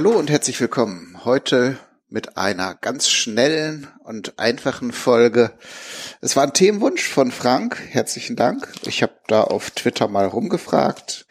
Hallo und herzlich willkommen. Heute mit einer ganz schnellen und einfachen Folge. Es war ein Themenwunsch von Frank. Herzlichen Dank. Ich habe da auf Twitter mal rumgefragt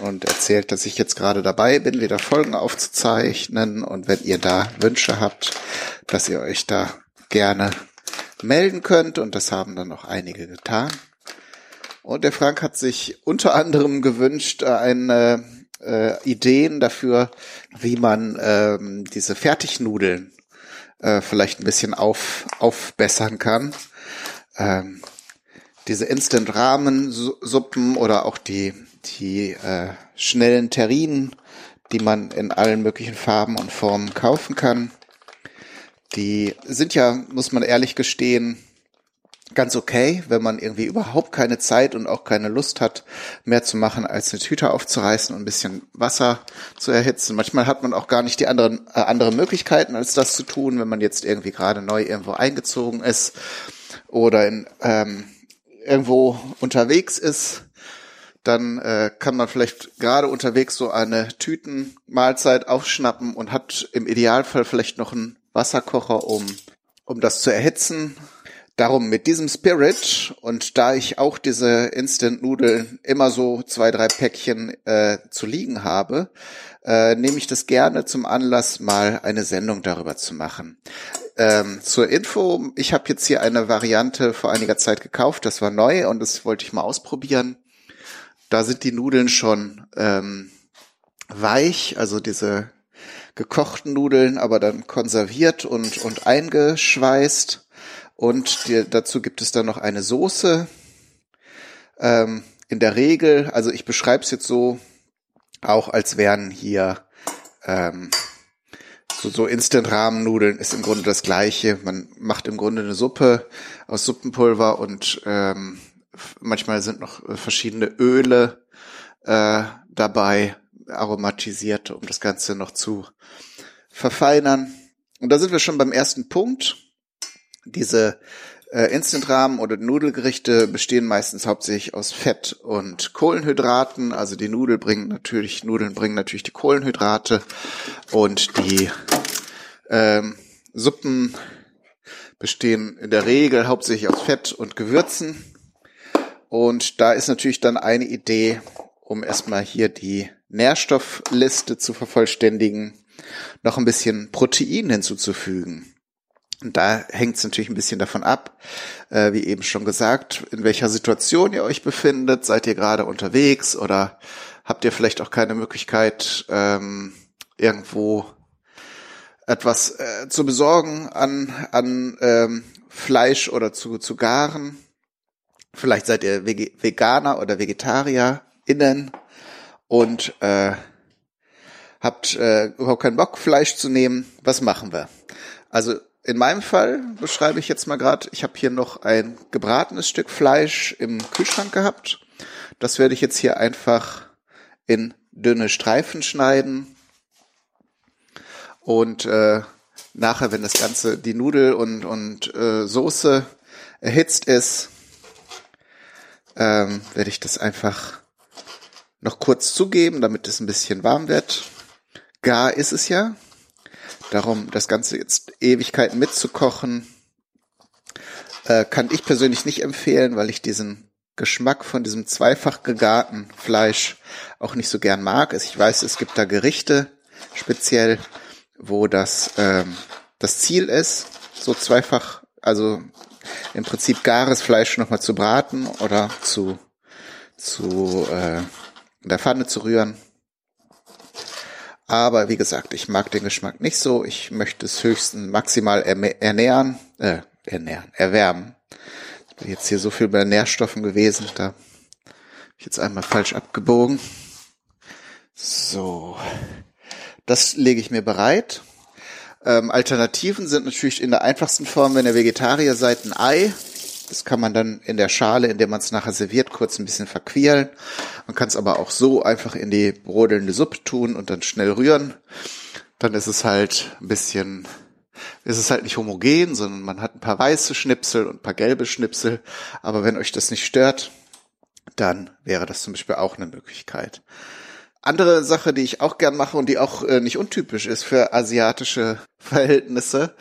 und erzählt, dass ich jetzt gerade dabei bin, wieder Folgen aufzuzeichnen. Und wenn ihr da Wünsche habt, dass ihr euch da gerne melden könnt. Und das haben dann noch einige getan. Und der Frank hat sich unter anderem gewünscht, eine äh, Ideen dafür, wie man ähm, diese Fertignudeln äh, vielleicht ein bisschen auf, aufbessern kann. Ähm, diese Instant Ramen Suppen oder auch die die äh, schnellen Terrinen, die man in allen möglichen Farben und Formen kaufen kann. Die sind ja, muss man ehrlich gestehen, ganz okay, wenn man irgendwie überhaupt keine Zeit und auch keine Lust hat, mehr zu machen, als eine Tüte aufzureißen und ein bisschen Wasser zu erhitzen. Manchmal hat man auch gar nicht die anderen äh, andere Möglichkeiten, als das zu tun, wenn man jetzt irgendwie gerade neu irgendwo eingezogen ist oder in, ähm, irgendwo unterwegs ist. Dann äh, kann man vielleicht gerade unterwegs so eine Tütenmahlzeit aufschnappen und hat im Idealfall vielleicht noch einen Wasserkocher, um um das zu erhitzen Darum mit diesem Spirit und da ich auch diese Instant-Nudeln immer so zwei, drei Päckchen äh, zu liegen habe, äh, nehme ich das gerne zum Anlass, mal eine Sendung darüber zu machen. Ähm, zur Info, ich habe jetzt hier eine Variante vor einiger Zeit gekauft, das war neu und das wollte ich mal ausprobieren. Da sind die Nudeln schon ähm, weich, also diese gekochten Nudeln, aber dann konserviert und, und eingeschweißt. Und die, dazu gibt es dann noch eine Soße. Ähm, in der Regel, also ich beschreibe es jetzt so, auch als wären hier ähm, so, so Instant-Rahmennudeln ist im Grunde das gleiche. Man macht im Grunde eine Suppe aus Suppenpulver und ähm, manchmal sind noch verschiedene Öle äh, dabei, aromatisiert, um das Ganze noch zu verfeinern. Und da sind wir schon beim ersten Punkt. Diese äh, Instant-Rahmen oder Nudelgerichte bestehen meistens hauptsächlich aus Fett und Kohlenhydraten. Also die Nudel bringen natürlich, Nudeln bringen natürlich die Kohlenhydrate und die ähm, Suppen bestehen in der Regel hauptsächlich aus Fett und Gewürzen. Und da ist natürlich dann eine Idee, um erstmal hier die Nährstoffliste zu vervollständigen, noch ein bisschen Protein hinzuzufügen. Und da hängt es natürlich ein bisschen davon ab, äh, wie eben schon gesagt, in welcher Situation ihr euch befindet. Seid ihr gerade unterwegs oder habt ihr vielleicht auch keine Möglichkeit, ähm, irgendwo etwas äh, zu besorgen an, an ähm, Fleisch oder zu, zu garen. Vielleicht seid ihr Veganer oder VegetarierInnen und äh, habt äh, überhaupt keinen Bock, Fleisch zu nehmen. Was machen wir? Also in meinem Fall beschreibe ich jetzt mal gerade, ich habe hier noch ein gebratenes Stück Fleisch im Kühlschrank gehabt. Das werde ich jetzt hier einfach in dünne Streifen schneiden. Und äh, nachher, wenn das Ganze, die Nudel und, und äh, Soße erhitzt ist, ähm, werde ich das einfach noch kurz zugeben, damit es ein bisschen warm wird. Gar ist es ja. Darum, das Ganze jetzt Ewigkeiten mitzukochen, äh, kann ich persönlich nicht empfehlen, weil ich diesen Geschmack von diesem zweifach gegarten Fleisch auch nicht so gern mag. Also ich weiß, es gibt da Gerichte speziell, wo das ähm, das Ziel ist, so zweifach, also im Prinzip gares Fleisch nochmal zu braten oder zu zu äh, in der Pfanne zu rühren. Aber wie gesagt, ich mag den Geschmack nicht so. Ich möchte es höchstens maximal ernähren, äh, ernähren, erwärmen. Jetzt hier so viel bei Nährstoffen gewesen, da habe ich jetzt einmal falsch abgebogen. So, das lege ich mir bereit. Ähm, Alternativen sind natürlich in der einfachsten Form, wenn ihr Vegetarier seid, ein Ei. Das kann man dann in der Schale, in der man es nachher serviert, kurz ein bisschen verquirlen. Man kann es aber auch so einfach in die brodelnde Suppe tun und dann schnell rühren. Dann ist es halt ein bisschen, ist es halt nicht homogen, sondern man hat ein paar weiße Schnipsel und ein paar gelbe Schnipsel. Aber wenn euch das nicht stört, dann wäre das zum Beispiel auch eine Möglichkeit. andere Sache, die ich auch gern mache und die auch äh, nicht untypisch ist für asiatische Verhältnisse,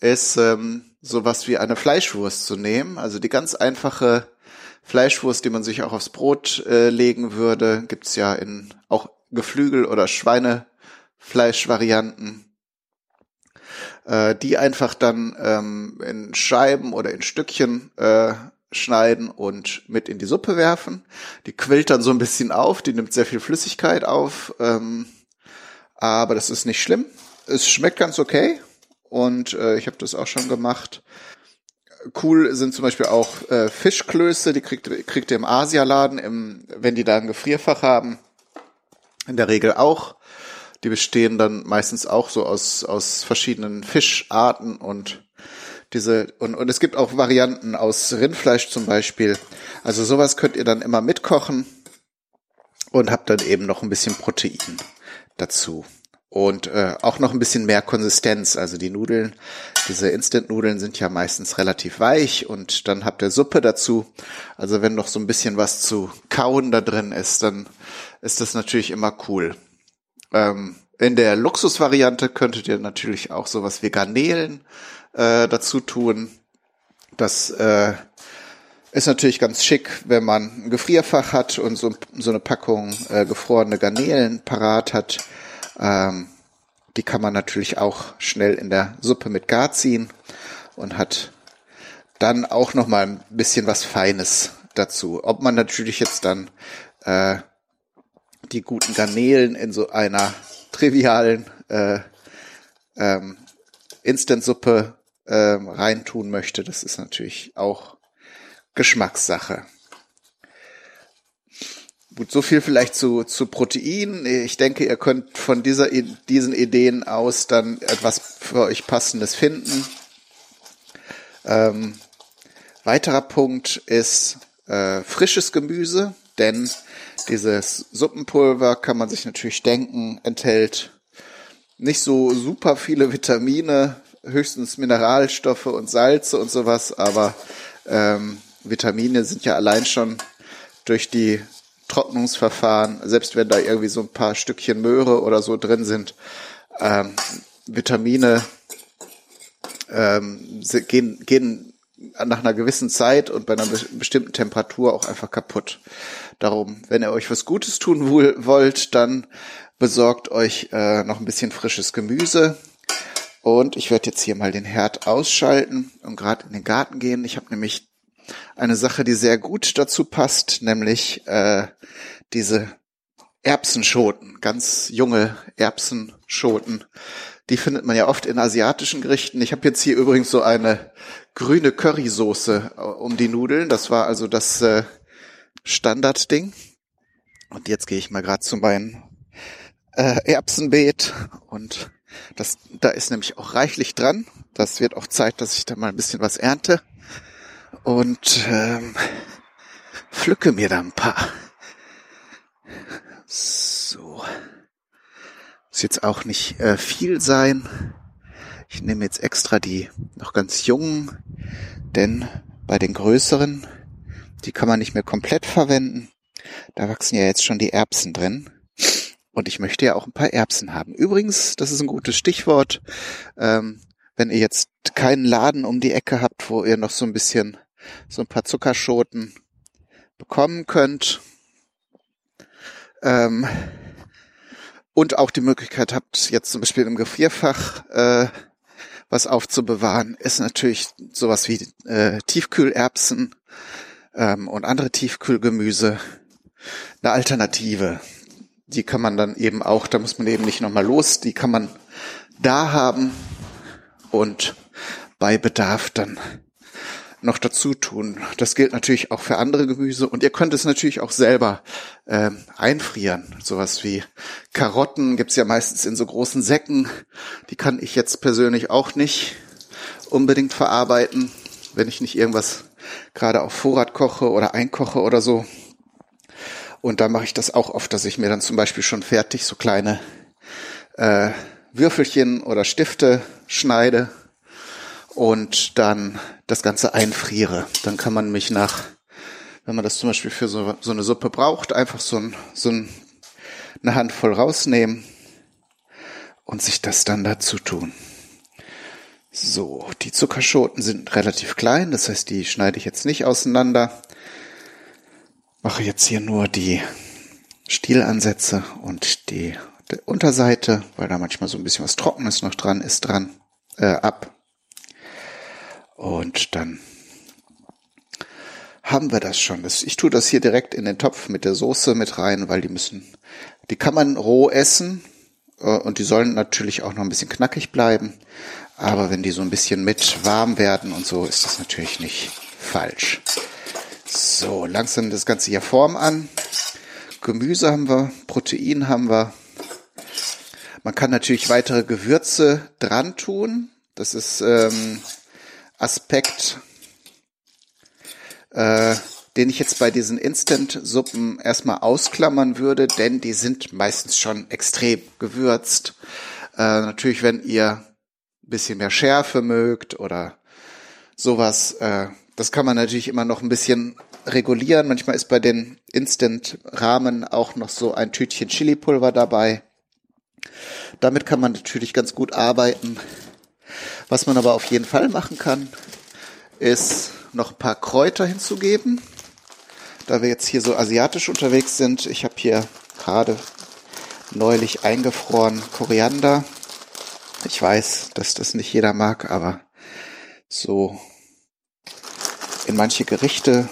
ist ähm, sowas wie eine Fleischwurst zu nehmen. Also die ganz einfache Fleischwurst, die man sich auch aufs Brot äh, legen würde, gibt's ja in auch Geflügel- oder Schweinefleischvarianten. Äh, die einfach dann ähm, in Scheiben oder in Stückchen äh, schneiden und mit in die Suppe werfen. Die quillt dann so ein bisschen auf, die nimmt sehr viel Flüssigkeit auf, ähm, aber das ist nicht schlimm. Es schmeckt ganz okay und äh, ich habe das auch schon gemacht. Cool sind zum Beispiel auch äh, Fischklöße, die kriegt, kriegt ihr im Asialaden, im, wenn die da ein Gefrierfach haben. In der Regel auch. Die bestehen dann meistens auch so aus, aus verschiedenen Fischarten und diese, und, und es gibt auch Varianten aus Rindfleisch zum Beispiel. Also sowas könnt ihr dann immer mitkochen und habt dann eben noch ein bisschen Protein dazu. Und äh, auch noch ein bisschen mehr Konsistenz. Also die Nudeln, diese Instant-Nudeln sind ja meistens relativ weich und dann habt ihr Suppe dazu. Also wenn noch so ein bisschen was zu kauen da drin ist, dann ist das natürlich immer cool. Ähm, in der Luxusvariante könntet ihr natürlich auch sowas wie Garnelen äh, dazu tun. Das äh, ist natürlich ganz schick, wenn man ein Gefrierfach hat und so, so eine Packung äh, gefrorene Garnelen parat hat. Ähm, die kann man natürlich auch schnell in der Suppe mit gar ziehen und hat dann auch noch mal ein bisschen was Feines dazu. Ob man natürlich jetzt dann äh, die guten Garnelen in so einer trivialen äh, ähm, Instant-Suppe ähm, reintun möchte. Das ist natürlich auch Geschmackssache. Gut, so viel vielleicht zu, zu Protein. Ich denke, ihr könnt von dieser, diesen Ideen aus dann etwas für euch Passendes finden. Ähm, weiterer Punkt ist äh, frisches Gemüse, denn dieses Suppenpulver kann man sich natürlich denken, enthält nicht so super viele Vitamine, höchstens Mineralstoffe und Salze und sowas, aber ähm, Vitamine sind ja allein schon durch die Trocknungsverfahren, selbst wenn da irgendwie so ein paar Stückchen Möhre oder so drin sind, ähm, Vitamine ähm, gehen, gehen nach einer gewissen Zeit und bei einer bestimmten Temperatur auch einfach kaputt. Darum, wenn ihr euch was Gutes tun wollt, dann besorgt euch äh, noch ein bisschen frisches Gemüse. Und ich werde jetzt hier mal den Herd ausschalten und gerade in den Garten gehen. Ich habe nämlich eine Sache, die sehr gut dazu passt, nämlich äh, diese Erbsenschoten, ganz junge Erbsenschoten. Die findet man ja oft in asiatischen Gerichten. Ich habe jetzt hier übrigens so eine grüne Currysoße äh, um die Nudeln. Das war also das äh, Standardding. Und jetzt gehe ich mal gerade zu meinem äh, Erbsenbeet und das, da ist nämlich auch reichlich dran. Das wird auch Zeit, dass ich da mal ein bisschen was ernte und ähm, pflücke mir da ein paar. So. Muss jetzt auch nicht äh, viel sein. Ich nehme jetzt extra die noch ganz jungen, denn bei den größeren, die kann man nicht mehr komplett verwenden. Da wachsen ja jetzt schon die Erbsen drin. Und ich möchte ja auch ein paar Erbsen haben. Übrigens, das ist ein gutes Stichwort. Ähm, wenn ihr jetzt keinen Laden um die Ecke habt, wo ihr noch so ein bisschen so ein paar Zuckerschoten bekommen könnt, ähm, und auch die Möglichkeit habt, jetzt zum Beispiel im Gefrierfach äh, was aufzubewahren, ist natürlich sowas wie äh, Tiefkühlerbsen ähm, und andere Tiefkühlgemüse eine Alternative. Die kann man dann eben auch, da muss man eben nicht nochmal los, die kann man da haben und bei Bedarf dann noch dazu tun. Das gilt natürlich auch für andere Gemüse und ihr könnt es natürlich auch selber äh, einfrieren. Sowas wie Karotten gibt's ja meistens in so großen Säcken. Die kann ich jetzt persönlich auch nicht unbedingt verarbeiten, wenn ich nicht irgendwas gerade auf Vorrat koche oder einkoche oder so. Und da mache ich das auch oft, dass ich mir dann zum Beispiel schon fertig so kleine äh, Würfelchen oder Stifte schneide und dann das Ganze einfriere. Dann kann man mich nach, wenn man das zum Beispiel für so, so eine Suppe braucht, einfach so ein, so ein eine Handvoll rausnehmen und sich das dann dazu tun. So, die Zuckerschoten sind relativ klein, das heißt, die schneide ich jetzt nicht auseinander. Mache jetzt hier nur die Stielansätze und die, die Unterseite, weil da manchmal so ein bisschen was Trockenes noch dran ist, dran äh, ab. Und dann haben wir das schon. Ich tue das hier direkt in den Topf mit der Soße mit rein, weil die müssen, die kann man roh essen äh, und die sollen natürlich auch noch ein bisschen knackig bleiben. Aber wenn die so ein bisschen mit warm werden und so, ist das natürlich nicht falsch. So, langsam das Ganze hier Form an. Gemüse haben wir, Protein haben wir. Man kann natürlich weitere Gewürze dran tun. Das ist ähm, Aspekt, äh, den ich jetzt bei diesen Instant-Suppen erstmal ausklammern würde, denn die sind meistens schon extrem gewürzt. Äh, natürlich, wenn ihr bisschen mehr Schärfe mögt oder sowas, äh, das kann man natürlich immer noch ein bisschen regulieren. Manchmal ist bei den Instant-Rahmen auch noch so ein Tütchen Chili-Pulver dabei. Damit kann man natürlich ganz gut arbeiten. Was man aber auf jeden Fall machen kann, ist noch ein paar Kräuter hinzugeben. Da wir jetzt hier so asiatisch unterwegs sind, ich habe hier gerade neulich eingefroren Koriander ich weiß, dass das nicht jeder mag, aber so in manche Gerichte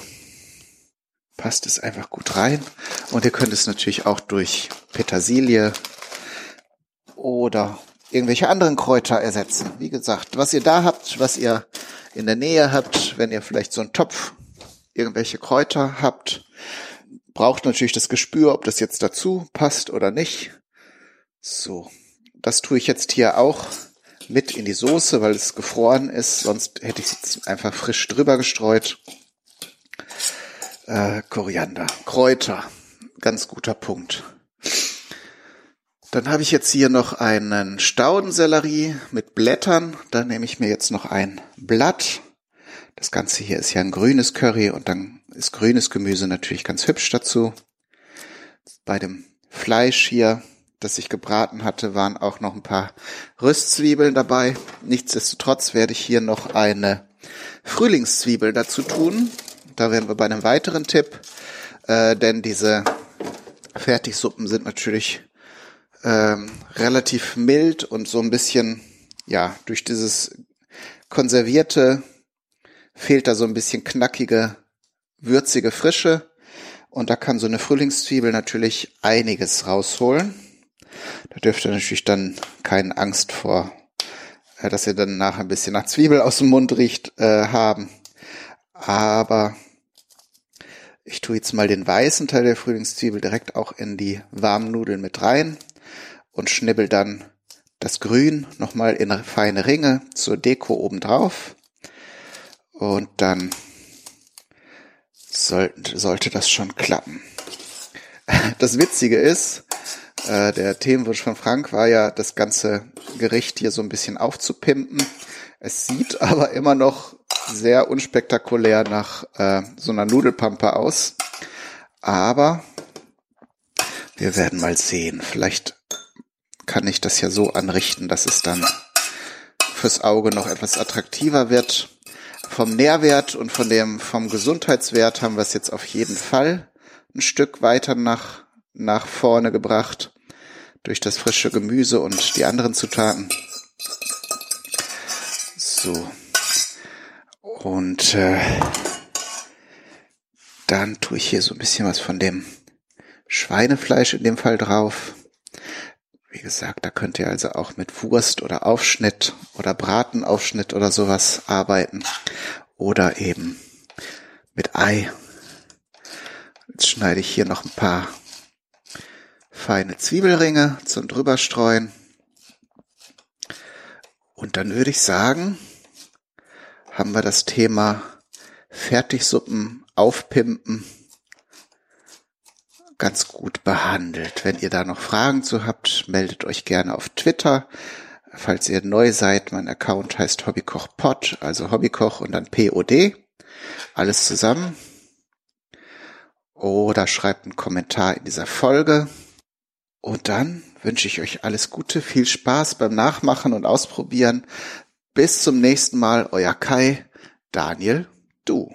passt es einfach gut rein. Und ihr könnt es natürlich auch durch Petersilie oder irgendwelche anderen Kräuter ersetzen. Wie gesagt, was ihr da habt, was ihr in der Nähe habt, wenn ihr vielleicht so einen Topf irgendwelche Kräuter habt, braucht natürlich das Gespür, ob das jetzt dazu passt oder nicht. So, das tue ich jetzt hier auch mit in die Soße, weil es gefroren ist. Sonst hätte ich es jetzt einfach frisch drüber gestreut. Äh, Koriander, Kräuter, ganz guter Punkt. Dann habe ich jetzt hier noch einen Staudensellerie mit Blättern. Da nehme ich mir jetzt noch ein Blatt. Das Ganze hier ist ja ein grünes Curry und dann ist grünes Gemüse natürlich ganz hübsch dazu. Bei dem Fleisch hier das ich gebraten hatte, waren auch noch ein paar Röstzwiebeln dabei. Nichtsdestotrotz werde ich hier noch eine Frühlingszwiebel dazu tun. Da wären wir bei einem weiteren Tipp, äh, denn diese Fertigsuppen sind natürlich ähm, relativ mild und so ein bisschen, ja, durch dieses konservierte fehlt da so ein bisschen knackige, würzige Frische. Und da kann so eine Frühlingszwiebel natürlich einiges rausholen. Da dürft ihr natürlich dann keine Angst vor, äh, dass ihr dann nachher ein bisschen nach Zwiebel aus dem Mund riecht, äh, haben. Aber ich tue jetzt mal den weißen Teil der Frühlingszwiebel direkt auch in die warmen Nudeln mit rein und schnibbel dann das Grün nochmal in feine Ringe zur Deko obendrauf. Und dann sollte, sollte das schon klappen. Das Witzige ist, äh, der Themenwunsch von Frank war ja, das ganze Gericht hier so ein bisschen aufzupimpen. Es sieht aber immer noch sehr unspektakulär nach äh, so einer Nudelpampe aus. Aber wir werden mal sehen. Vielleicht kann ich das ja so anrichten, dass es dann fürs Auge noch etwas attraktiver wird. Vom Nährwert und von dem, vom Gesundheitswert haben wir es jetzt auf jeden Fall ein Stück weiter nach, nach vorne gebracht durch das frische Gemüse und die anderen Zutaten. So. Und äh, dann tue ich hier so ein bisschen was von dem Schweinefleisch in dem Fall drauf. Wie gesagt, da könnt ihr also auch mit Wurst oder Aufschnitt oder Bratenaufschnitt oder sowas arbeiten. Oder eben mit Ei. Jetzt schneide ich hier noch ein paar feine Zwiebelringe zum drüberstreuen. Und dann würde ich sagen, haben wir das Thema Fertigsuppen aufpimpen ganz gut behandelt. Wenn ihr da noch Fragen zu habt, meldet euch gerne auf Twitter. Falls ihr neu seid, mein Account heißt Hobbykochpod, also Hobbykoch und dann POD. Alles zusammen. Oder schreibt einen Kommentar in dieser Folge. Und dann wünsche ich euch alles Gute, viel Spaß beim Nachmachen und Ausprobieren. Bis zum nächsten Mal, euer Kai, Daniel, du.